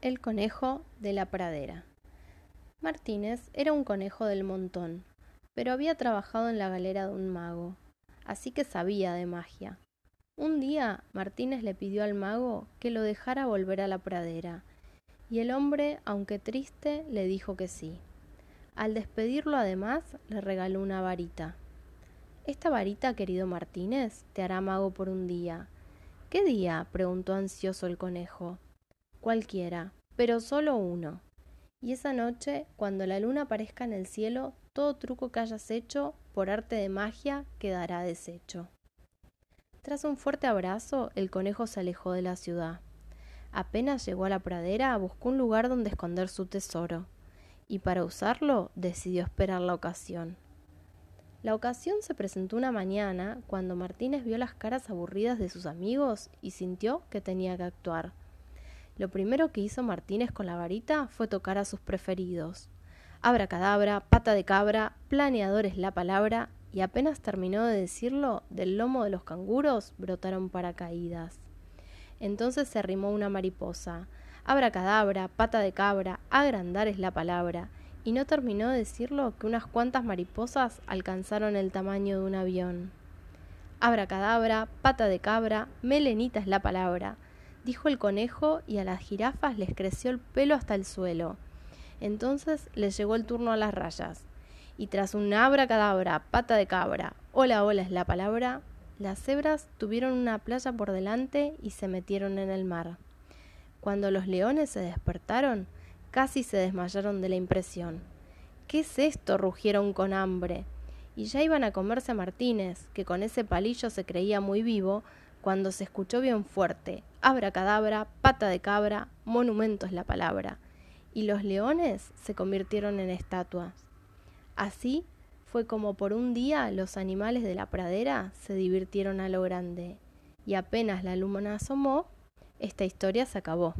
El conejo de la pradera. Martínez era un conejo del montón, pero había trabajado en la galera de un mago, así que sabía de magia. Un día Martínez le pidió al mago que lo dejara volver a la pradera, y el hombre, aunque triste, le dijo que sí. Al despedirlo además, le regaló una varita. Esta varita, querido Martínez, te hará mago por un día. ¿Qué día? preguntó ansioso el conejo. Cualquiera, pero solo uno. Y esa noche, cuando la luna aparezca en el cielo, todo truco que hayas hecho, por arte de magia, quedará deshecho. Tras un fuerte abrazo, el conejo se alejó de la ciudad. Apenas llegó a la pradera, buscó un lugar donde esconder su tesoro, y para usarlo decidió esperar la ocasión. La ocasión se presentó una mañana cuando Martínez vio las caras aburridas de sus amigos y sintió que tenía que actuar. Lo primero que hizo Martínez con la varita fue tocar a sus preferidos. Abracadabra, pata de cabra, planeador es la palabra, y apenas terminó de decirlo, del lomo de los canguros brotaron paracaídas. Entonces se arrimó una mariposa. Abracadabra, pata de cabra, agrandar es la palabra, y no terminó de decirlo que unas cuantas mariposas alcanzaron el tamaño de un avión. Abracadabra, pata de cabra, melenita es la palabra, dijo el conejo y a las jirafas les creció el pelo hasta el suelo. Entonces les llegó el turno a las rayas. Y tras un abra cadabra, pata de cabra, hola hola es la palabra, las cebras tuvieron una playa por delante y se metieron en el mar. Cuando los leones se despertaron, casi se desmayaron de la impresión. ¿Qué es esto? rugieron con hambre. Y ya iban a comerse a Martínez, que con ese palillo se creía muy vivo, cuando se escuchó bien fuerte, abra cadabra, pata de cabra, monumento es la palabra, y los leones se convirtieron en estatuas. Así fue como por un día los animales de la pradera se divirtieron a lo grande, y apenas la luna asomó, esta historia se acabó.